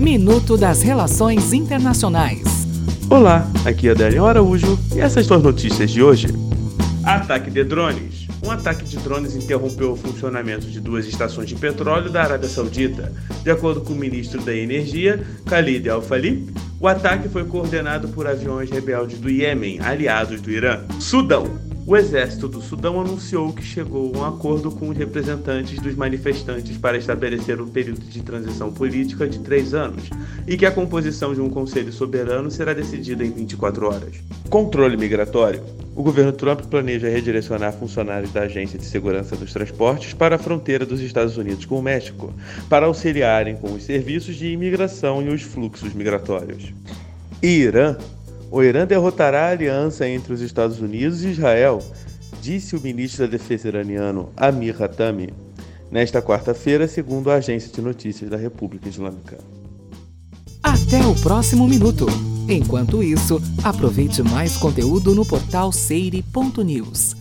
Minuto das Relações Internacionais. Olá, aqui é Adélio Araújo e essas são as notícias de hoje. Ataque de drones. Um ataque de drones interrompeu o funcionamento de duas estações de petróleo da Arábia Saudita. De acordo com o ministro da Energia, Khalid Al-Falih, o ataque foi coordenado por aviões rebeldes do Iêmen, aliados do Irã. Sudão. O exército do Sudão anunciou que chegou a um acordo com os representantes dos manifestantes para estabelecer um período de transição política de três anos e que a composição de um conselho soberano será decidida em 24 horas. Controle migratório. O governo Trump planeja redirecionar funcionários da Agência de Segurança dos Transportes para a fronteira dos Estados Unidos com o México, para auxiliarem com os serviços de imigração e os fluxos migratórios. Irã o Irã derrotará a aliança entre os Estados Unidos e Israel, disse o ministro da Defesa iraniano Amir Hatami nesta quarta-feira, segundo a agência de notícias da República Islâmica. Até o próximo minuto. Enquanto isso, aproveite mais conteúdo no portal seire.news.